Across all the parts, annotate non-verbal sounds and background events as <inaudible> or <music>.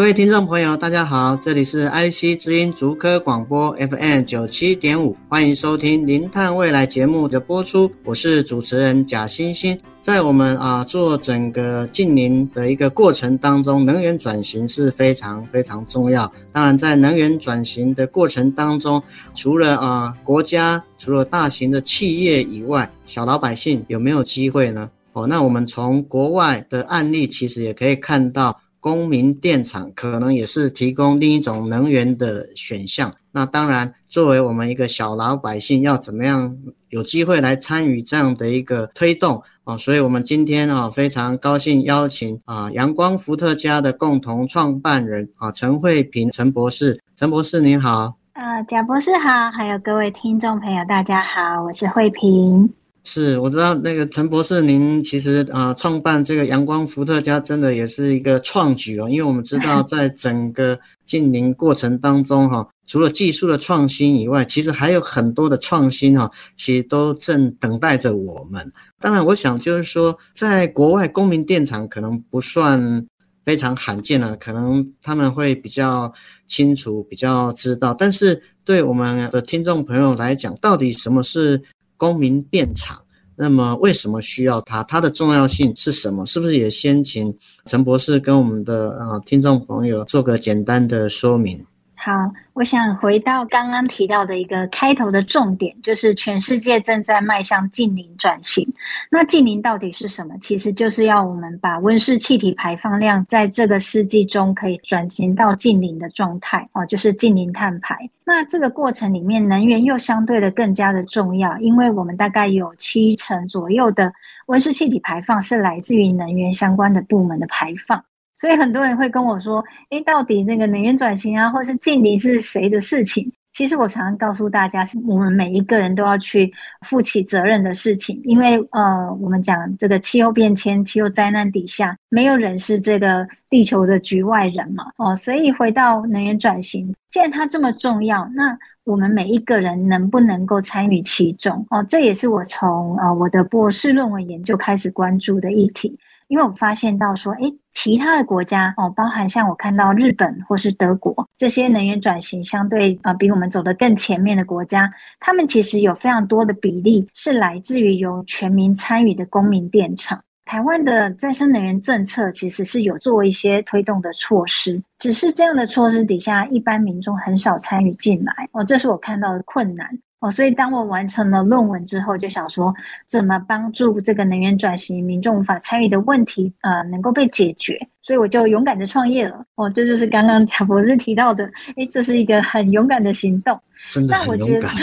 各位听众朋友，大家好，这里是 IC 之音竹科广播 FM 九七点五，欢迎收听《零碳未来》节目的播出，我是主持人贾欣欣。在我们啊做整个近邻的一个过程当中，能源转型是非常非常重要。当然，在能源转型的过程当中，除了啊国家，除了大型的企业以外，小老百姓有没有机会呢？哦，那我们从国外的案例，其实也可以看到。公民电厂可能也是提供另一种能源的选项。那当然，作为我们一个小老百姓，要怎么样有机会来参与这样的一个推动啊？所以我们今天啊非常高兴邀请啊阳光伏特家的共同创办人啊陈慧平陈博士。陈博士您好。啊，贾博士好，还有各位听众朋友大家好，我是慧平。是，我知道那个陈博士，您其实啊，创办这个阳光伏特加，真的也是一个创举哦。因为我们知道，<laughs> 在整个净零过程当中，哈，除了技术的创新以外，其实还有很多的创新哈，其实都正等待着我们。当然，我想就是说，在国外，公民电厂可能不算非常罕见了，可能他们会比较清楚、比较知道。但是，对我们的听众朋友来讲，到底什么是公民电厂，那么为什么需要它？它的重要性是什么？是不是也先请陈博士跟我们的啊听众朋友做个简单的说明？好，我想回到刚刚提到的一个开头的重点，就是全世界正在迈向净零转型。那净零到底是什么？其实就是要我们把温室气体排放量在这个世纪中可以转型到净零的状态哦，就是净零碳排。那这个过程里面，能源又相对的更加的重要，因为我们大概有七成左右的温室气体排放是来自于能源相关的部门的排放。所以很多人会跟我说：“诶，到底那个能源转型啊，或是净零是谁的事情？”其实我常常告诉大家，是我们每一个人都要去负起责任的事情。因为呃，我们讲这个气候变迁、气候灾难底下，没有人是这个地球的局外人嘛。哦，所以回到能源转型，既然它这么重要，那我们每一个人能不能够参与其中？哦，这也是我从呃我的博士论文研究开始关注的议题。因为我发现到说，诶，其他的国家哦，包含像我看到日本或是德国这些能源转型相对啊比我们走得更前面的国家，他们其实有非常多的比例是来自于由全民参与的公民电厂。台湾的再生能源政策其实是有做一些推动的措施，只是这样的措施底下，一般民众很少参与进来哦，这是我看到的困难。哦，所以当我完成了论文之后，就想说怎么帮助这个能源转型民众无法参与的问题，呃，能够被解决。所以我就勇敢的创业了。哦，这就是刚刚贾博士提到的，诶，这是一个很勇敢的行动。真的很勇敢。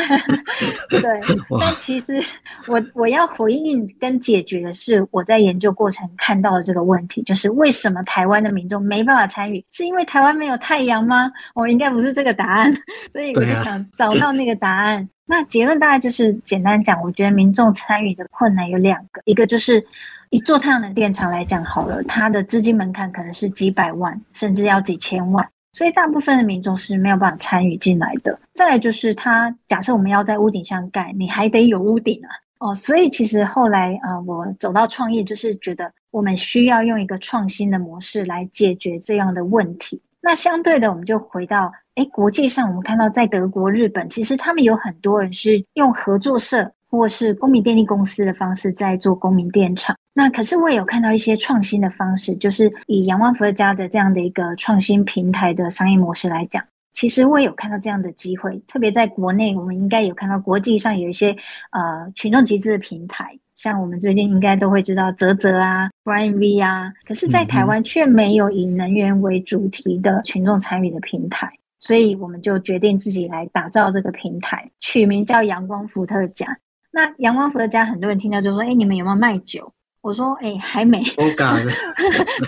<laughs> 对，但其实我我要回应跟解决的是我在研究过程看到的这个问题，就是为什么台湾的民众没办法参与？是因为台湾没有太阳吗？我应该不是这个答案。<laughs> 所以我就想找到那个答案。那结论大概就是简单讲，我觉得民众参与的困难有两个，一个就是以做太阳能电厂来讲好了，它的资金门槛可能是几百万，甚至要几千万，所以大部分的民众是没有办法参与进来的。再来就是它，假设我们要在屋顶上盖，你还得有屋顶啊，哦，所以其实后来啊、我走到创业，就是觉得我们需要用一个创新的模式来解决这样的问题。那相对的，我们就回到。诶，国际上我们看到，在德国、日本，其实他们有很多人是用合作社或是公民电力公司的方式在做公民电厂。那可是我也有看到一些创新的方式，就是以阳光伏特加的这样的一个创新平台的商业模式来讲，其实我也有看到这样的机会。特别在国内，我们应该有看到国际上有一些呃群众集资的平台，像我们最近应该都会知道泽泽啊、Brainv 啊，可是，在台湾却没有以能源为主题的群众参与的平台。所以我们就决定自己来打造这个平台，取名叫阳光伏特加。那阳光伏特加，很多人听到就说：“哎，你们有没有卖酒？”我说：“哎，还没。”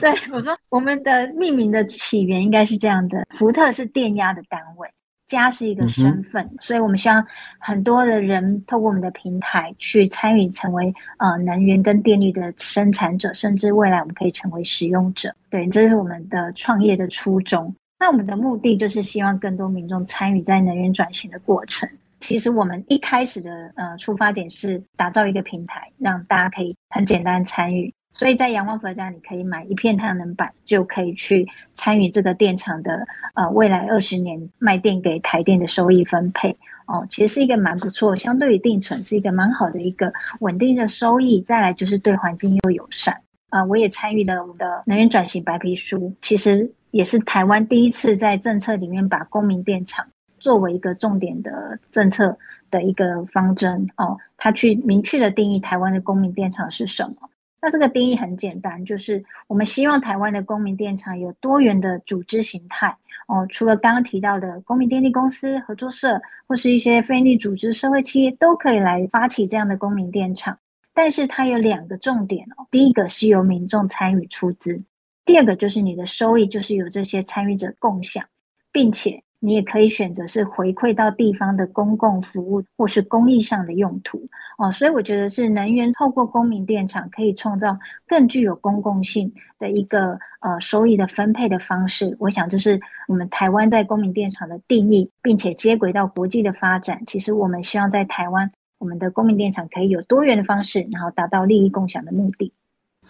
对，我说：“我们的命名的起源应该是这样的，福特是电压的单位。”家是一个身份，嗯、所以我们希望很多的人透过我们的平台去参与，成为呃能源跟电力的生产者，甚至未来我们可以成为使用者。对，这是我们的创业的初衷。那我们的目的就是希望更多民众参与在能源转型的过程。其实我们一开始的呃出发点是打造一个平台，让大家可以很简单参与。所以在阳光伏特家，你可以买一片太阳能板，就可以去参与这个电厂的呃未来二十年卖电给台电的收益分配哦，其实是一个蛮不错，相对于定存是一个蛮好的一个稳定的收益。再来就是对环境又友善啊、我也参与了我们的能源转型白皮书，其实也是台湾第一次在政策里面把公民电厂作为一个重点的政策的一个方针哦，它去明确的定义台湾的公民电厂是什么。那这个定义很简单，就是我们希望台湾的公民电厂有多元的组织形态哦，除了刚刚提到的公民电力公司、合作社或是一些非营利组织、社会企业都可以来发起这样的公民电厂，但是它有两个重点哦，第一个是由民众参与出资，第二个就是你的收益就是由这些参与者共享，并且。你也可以选择是回馈到地方的公共服务或是公益上的用途哦，所以我觉得是能源透过公民电厂可以创造更具有公共性的一个呃收益的分配的方式。我想这是我们台湾在公民电厂的定义，并且接轨到国际的发展。其实我们希望在台湾，我们的公民电厂可以有多元的方式，然后达到利益共享的目的。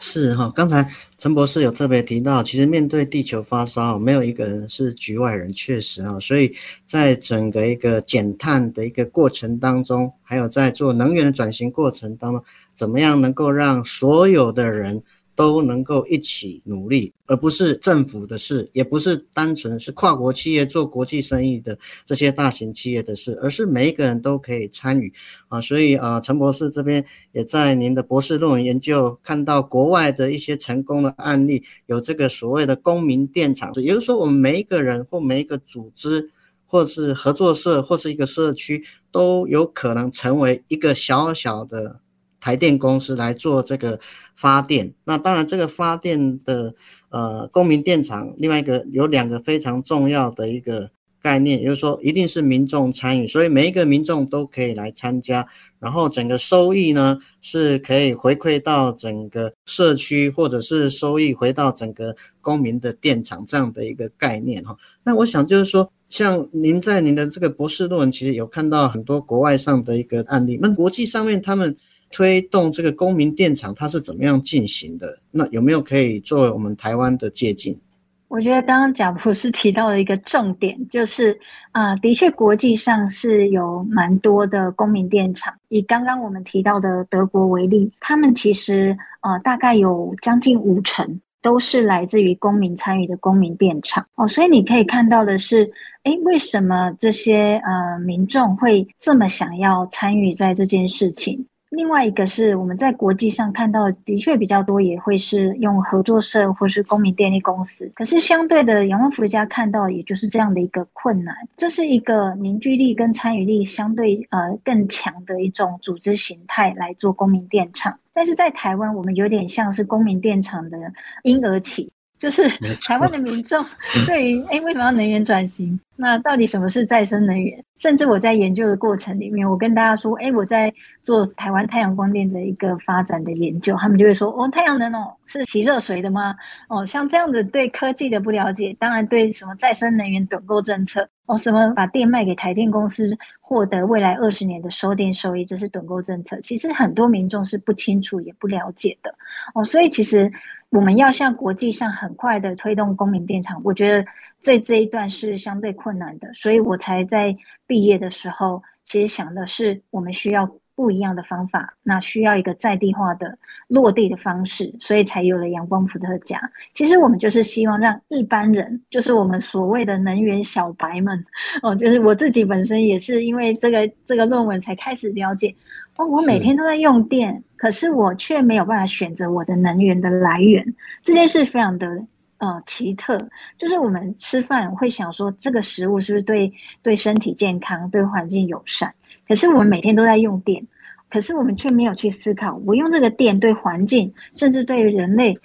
是哈，刚才陈博士有特别提到，其实面对地球发烧，没有一个人是局外人，确实啊，所以在整个一个减碳的一个过程当中，还有在做能源的转型过程当中，怎么样能够让所有的人都能够一起努力，而不是政府的事，也不是单纯是跨国企业做国际生意的这些大型企业的事，而是每一个人都可以参与啊。所以啊，陈博士这边也在您的博士论文研究看到国外的一些成功的案例，有这个所谓的公民电厂，也就是说，我们每一个人或每一个组织，或是合作社，或是一个社区，都有可能成为一个小小的。台电公司来做这个发电，那当然这个发电的呃公民电厂，另外一个有两个非常重要的一个概念，也就是说一定是民众参与，所以每一个民众都可以来参加，然后整个收益呢是可以回馈到整个社区，或者是收益回到整个公民的电厂这样的一个概念哈。那我想就是说，像您在您的这个博士论文其实有看到很多国外上的一个案例，那国际上面他们。推动这个公民电厂，它是怎么样进行的？那有没有可以作为我们台湾的借鉴？我觉得刚刚贾博士提到的一个重点，就是啊、的确国际上是有蛮多的公民电厂。以刚刚我们提到的德国为例，他们其实呃大概有将近五成都是来自于公民参与的公民电厂哦。所以你可以看到的是，诶，为什么这些呃民众会这么想要参与在这件事情？另外一个是我们在国际上看到的确比较多，也会是用合作社或是公民电力公司。可是相对的，阳光伏特家看到也就是这样的一个困难。这是一个凝聚力跟参与力相对呃更强的一种组织形态来做公民电厂。但是在台湾，我们有点像是公民电厂的婴儿期。就是台湾的民众对于诶为什么要能源转型？那到底什么是再生能源？甚至我在研究的过程里面，我跟大家说，诶我在做台湾太阳光电的一个发展的研究，他们就会说，哦，太阳能哦，是洗热水的吗？哦，像这样子对科技的不了解，当然对什么再生能源趸购政策，哦，什么把电卖给台电公司，获得未来二十年的收电收益，这是趸购政策。其实很多民众是不清楚也不了解的，哦，所以其实。我们要向国际上很快的推动公民电厂，我觉得这这一段是相对困难的，所以我才在毕业的时候，其实想的是我们需要不一样的方法，那需要一个在地化的落地的方式，所以才有了阳光伏特加。其实我们就是希望让一般人，就是我们所谓的能源小白们，哦，就是我自己本身也是因为这个这个论文才开始了解。哦，我每天都在用电，可是我却没有办法选择我的能源的来源。这件事非常的呃奇特，就是我们吃饭会想说，这个食物是不是对对身体健康、对环境友善？可是我们每天都在用电，可是我们却没有去思考，我用这个电对环境，甚至对人类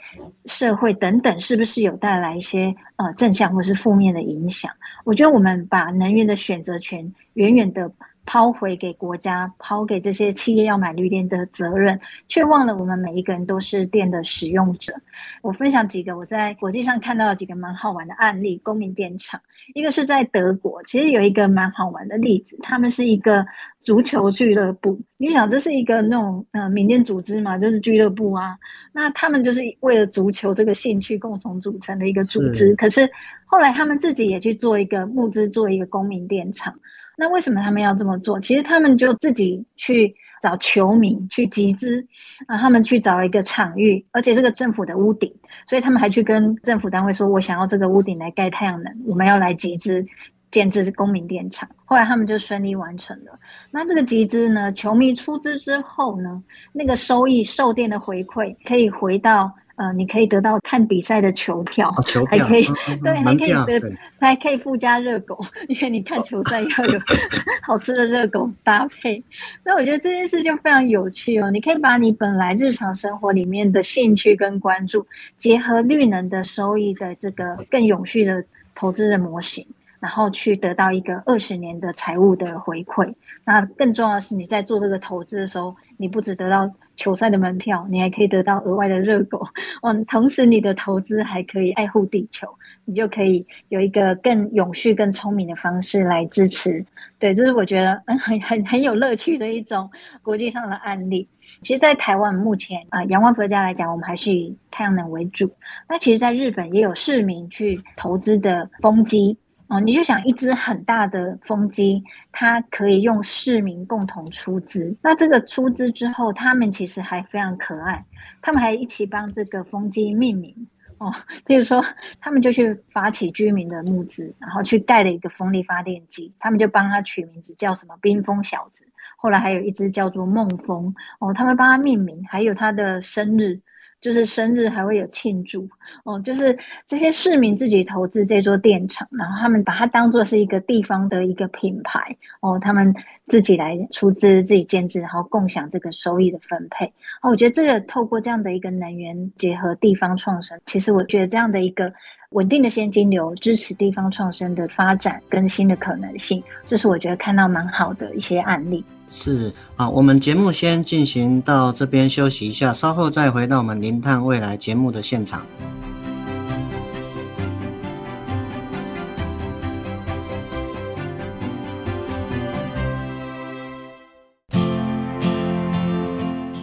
社会等等，是不是有带来一些呃正向或是负面的影响？我觉得我们把能源的选择权远远的。抛回给国家，抛给这些企业要买绿电的责任，却忘了我们每一个人都是电的使用者。我分享几个我在国际上看到的几个蛮好玩的案例，公民电厂。一个是在德国，其实有一个蛮好玩的例子，他们是一个足球俱乐部。你想，这是一个那种呃民间组织嘛，就是俱乐部啊。那他们就是为了足球这个兴趣共同组成的一个组织。是可是后来他们自己也去做一个募资，做一个公民电厂。那为什么他们要这么做？其实他们就自己去找球迷去集资，啊，他们去找一个场域，而且这个政府的屋顶，所以他们还去跟政府单位说：“我想要这个屋顶来盖太阳能，我们要来集资建置公民电厂。”后来他们就顺利完成了。那这个集资呢，球迷出资之后呢，那个收益售电的回馈可以回到。呃，你可以得到看比赛的球票，哦、球 <laughs> 票还可以，嗯、对，还可以得，还可以附加热狗，因为你看球赛要有 <laughs> 好吃的热狗搭配。那我觉得这件事就非常有趣哦。你可以把你本来日常生活里面的兴趣跟关注，结合绿能的收益的这个更永续的投资的模型，然后去得到一个二十年的财务的回馈。那更重要的是，你在做这个投资的时候，你不只得到球赛的门票，你还可以得到额外的热狗。嗯，同时你的投资还可以爱护地球，你就可以有一个更永续、更聪明的方式来支持。对，这是我觉得嗯很 <laughs> 很很有乐趣的一种国际上的案例。其实，在台湾目前啊，阳光伏特家来讲，我们还是以太阳能为主。那其实，在日本也有市民去投资的风机。哦，你就想一只很大的风机，它可以用市民共同出资。那这个出资之后，他们其实还非常可爱，他们还一起帮这个风机命名。哦，比如说，他们就去发起居民的募资，然后去盖了一个风力发电机，他们就帮他取名字叫什么“冰封小子”。后来还有一只叫做“梦风”，哦，他们帮他命名，还有他的生日。就是生日还会有庆祝哦，就是这些市民自己投资这座电厂，然后他们把它当做是一个地方的一个品牌哦，他们自己来出资、自己建置，然后共享这个收益的分配。哦，我觉得这个透过这样的一个能源结合地方创生，其实我觉得这样的一个稳定的现金流，支持地方创生的发展跟新的可能性，这是我觉得看到蛮好的一些案例。是啊，我们节目先进行到这边休息一下，稍后再回到我们零碳未来节目的现场。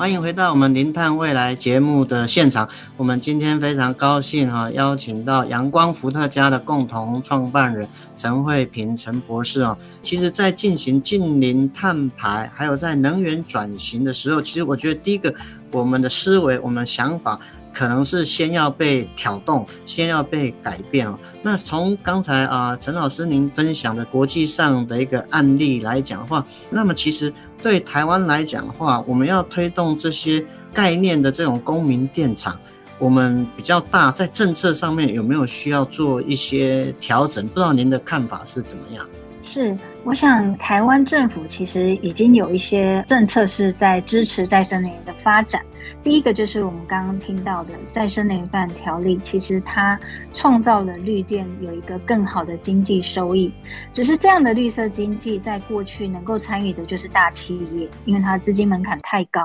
欢迎回到我们零碳未来节目的现场。我们今天非常高兴哈，邀请到阳光伏特加的共同创办人陈慧平陈博士啊。其实，在进行近零碳排，还有在能源转型的时候，其实我觉得第一个，我们的思维，我们的想法。可能是先要被挑动，先要被改变哦。那从刚才啊，陈老师您分享的国际上的一个案例来讲的话，那么其实对台湾来讲的话，我们要推动这些概念的这种公民电厂，我们比较大，在政策上面有没有需要做一些调整？不知道您的看法是怎么样？是，我想台湾政府其实已经有一些政策是在支持再生能源的发展。第一个就是我们刚刚听到的再生能源发展条例，其实它创造了绿电有一个更好的经济收益。只是这样的绿色经济在过去能够参与的就是大企业，因为它资金门槛太高。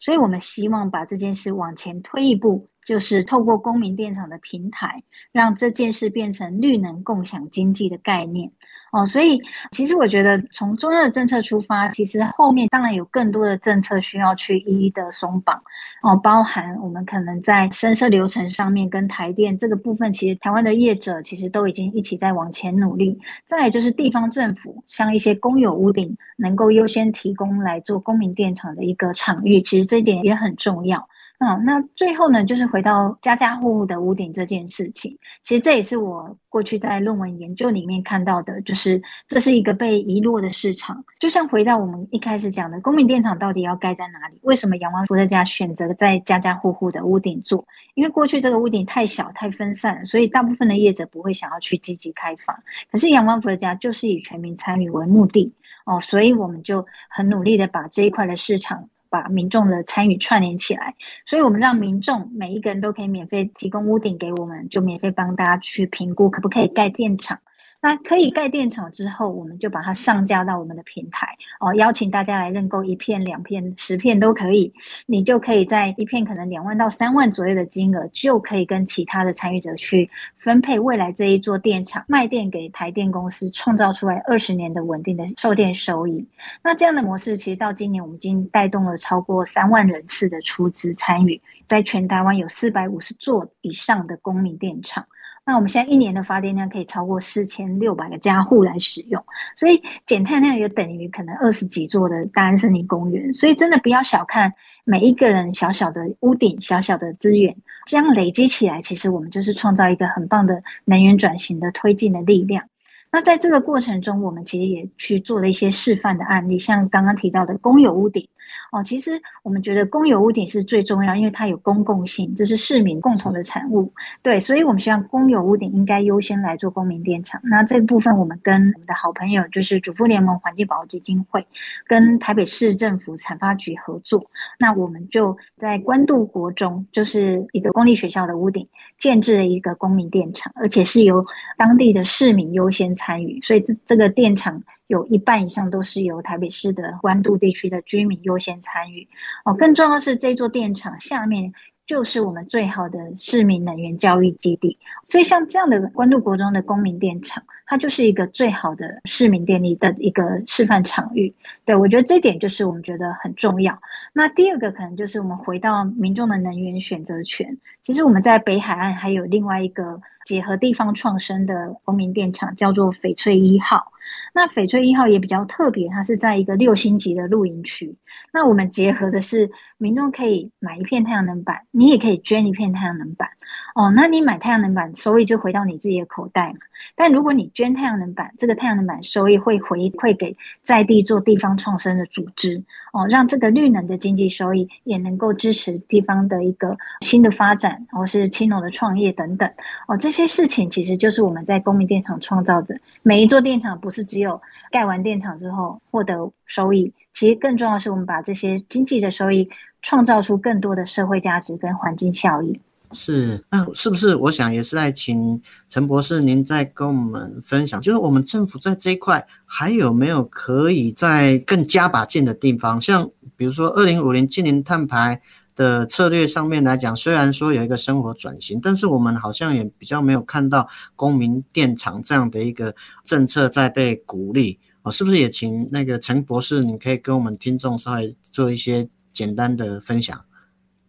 所以我们希望把这件事往前推一步，就是透过公民电厂的平台，让这件事变成绿能共享经济的概念。哦，所以其实我觉得从中央的政策出发，其实后面当然有更多的政策需要去一一的松绑。哦，包含我们可能在深设流程上面跟台电这个部分，其实台湾的业者其实都已经一起在往前努力。再来就是地方政府，像一些公有屋顶能够优先提供来做公民电厂的一个场域，其实这一点也很重要。嗯，那最后呢，就是回到家家户户的屋顶这件事情。其实这也是我过去在论文研究里面看到的，就是这是一个被遗落的市场。就像回到我们一开始讲的，公民电厂到底要盖在哪里？为什么阳光伏特家选择在家家户户的屋顶做？因为过去这个屋顶太小、太分散，所以大部分的业者不会想要去积极开发。可是阳光伏特家就是以全民参与为目的哦，所以我们就很努力的把这一块的市场。把民众的参与串联起来，所以我们让民众每一个人都可以免费提供屋顶给我们，就免费帮大家去评估可不可以盖电厂。那可以盖电厂之后，我们就把它上架到我们的平台哦，邀请大家来认购一片、两片、十片都可以。你就可以在一片可能两万到三万左右的金额，就可以跟其他的参与者去分配未来这一座电厂卖电给台电公司，创造出来二十年的稳定的售电收益。那这样的模式，其实到今年我们已经带动了超过三万人次的出资参与，在全台湾有四百五十座以上的公民电厂。那我们现在一年的发电量可以超过四千六百个家户来使用，所以减碳量也等于可能二十几座的大安森林公园。所以真的不要小看每一个人小小的屋顶、小小的资源，这样累积起来，其实我们就是创造一个很棒的能源转型的推进的力量。那在这个过程中，我们其实也去做了一些示范的案例，像刚刚提到的公有屋顶。哦，其实我们觉得公有屋顶是最重要，因为它有公共性，这是市民共同的产物。对，所以我们希望公有屋顶应该优先来做公民电厂。那这部分我们跟我们的好朋友，就是主妇联盟环境保护基金会，跟台北市政府产发局合作。那我们就在关渡国中，就是一个公立学校的屋顶，建置了一个公民电厂，而且是由当地的市民优先参与，所以这个电厂。有一半以上都是由台北市的关渡地区的居民优先参与哦。更重要的是，这座电厂下面就是我们最好的市民能源教育基地。所以，像这样的关渡国中的公民电厂，它就是一个最好的市民电力的一个示范场域。对，我觉得这点就是我们觉得很重要。那第二个可能就是我们回到民众的能源选择权。其实我们在北海岸还有另外一个结合地方创生的公民电厂，叫做翡翠一号。那翡翠一号也比较特别，它是在一个六星级的露营区。那我们结合的是民众可以买一片太阳能板，你也可以捐一片太阳能板。哦，那你买太阳能板收益就回到你自己的口袋嘛。但如果你捐太阳能板，这个太阳能板收益会回馈给在地做地方创生的组织，哦，让这个绿能的经济收益也能够支持地方的一个新的发展，或是青农的创业等等。哦，这些事情其实就是我们在公民电厂创造的。每一座电厂不是只有盖完电厂之后获得收益，其实更重要是我们把这些经济的收益创造出更多的社会价值跟环境效益。是，那是不是我想也是在请陈博士您再跟我们分享，就是我们政府在这一块还有没有可以再更加把劲的地方？像比如说二零五零净零碳排的策略上面来讲，虽然说有一个生活转型，但是我们好像也比较没有看到公民电厂这样的一个政策在被鼓励哦，是不是也请那个陈博士，你可以跟我们听众稍微做一些简单的分享？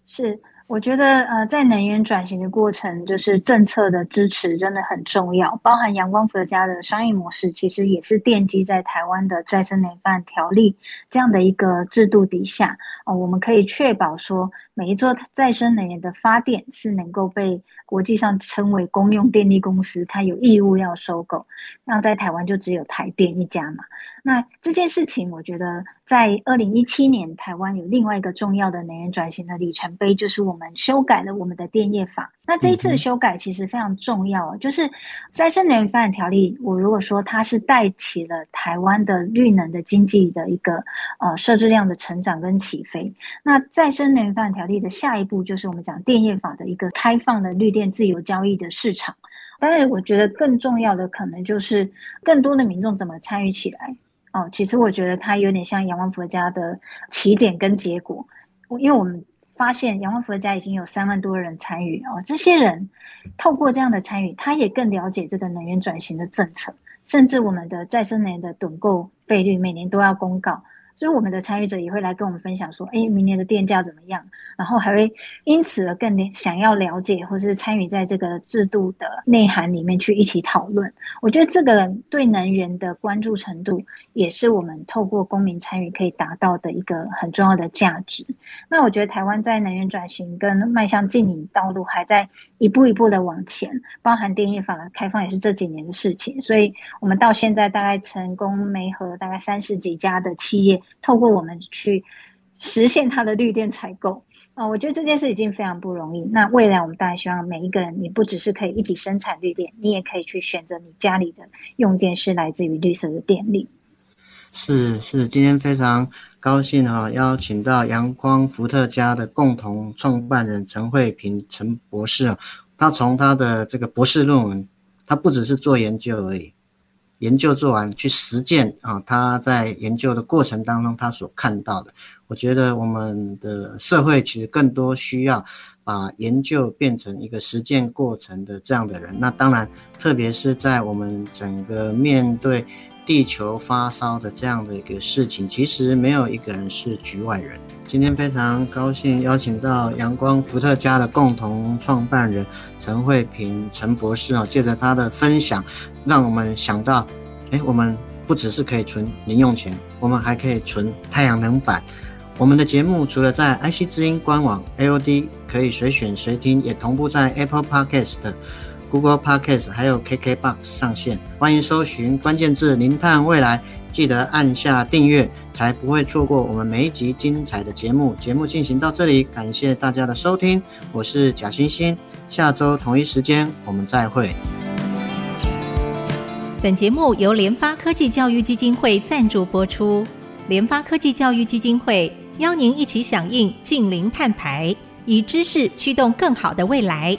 是。我觉得，呃，在能源转型的过程，就是政策的支持真的很重要。包含阳光伏特家的商业模式，其实也是奠基在台湾的再生能源条例这样的一个制度底下。哦，我们可以确保说，每一座再生能源的发电是能够被国际上称为公用电力公司，它有义务要收购。那在台湾就只有台电一家嘛。那这件事情，我觉得在二零一七年，台湾有另外一个重要的能源转型的里程碑，就是我们修改了我们的电业法。那这一次的修改其实非常重要，就是再生能源发展条例。我如果说它是带起了台湾的绿能的经济的一个呃设置量的成长跟起飞，那再生能源发展条例的下一步就是我们讲电业法的一个开放的绿电自由交易的市场。当然，我觉得更重要的可能就是更多的民众怎么参与起来。哦，其实我觉得它有点像阳光伏特家的起点跟结果，因为我们发现阳光伏特家已经有三万多人参与哦，这些人透过这样的参与，他也更了解这个能源转型的政策，甚至我们的再生能源的趸购费率每年都要公告。所以我们的参与者也会来跟我们分享说，哎，明年的电价怎么样？然后还会因此而更想要了解，或是参与在这个制度的内涵里面去一起讨论。我觉得这个对能源的关注程度，也是我们透过公民参与可以达到的一个很重要的价值。那我觉得台湾在能源转型跟迈向净零道路还在一步一步的往前，包含电业法的开放也是这几年的事情。所以我们到现在大概成功媒合大概三十几家的企业。透过我们去实现它的绿电采购啊，我觉得这件事已经非常不容易。那未来我们当然希望每一个人，你不只是可以一起生产绿电，你也可以去选择你家里的用电是来自于绿色的电力。是是，今天非常高兴哈邀请到阳光伏特家的共同创办人陈慧平陈博士啊，他从他的这个博士论文，他不只是做研究而已，研究做完去实践啊，他在研究的过程当中他所看到的，我觉得我们的社会其实更多需要把研究变成一个实践过程的这样的人。那当然，特别是在我们整个面对。地球发烧的这样的一个事情，其实没有一个人是局外人。今天非常高兴邀请到阳光伏特加的共同创办人陈慧平陈博士啊，借着他的分享，让我们想到，哎，我们不只是可以存零用钱，我们还可以存太阳能板。我们的节目除了在 IC 之音官网 AOD 可以随选随听，也同步在 Apple Podcast。Google Podcast 还有 KKBOX 上线，欢迎搜寻关键字“零碳未来”，记得按下订阅，才不会错过我们每一集精彩的节目。节目进行到这里，感谢大家的收听，我是贾欣欣，下周同一时间我们再会。本节目由联发科技教育基金会赞助播出，联发科技教育基金会邀您一起响应净零碳排，以知识驱动更好的未来。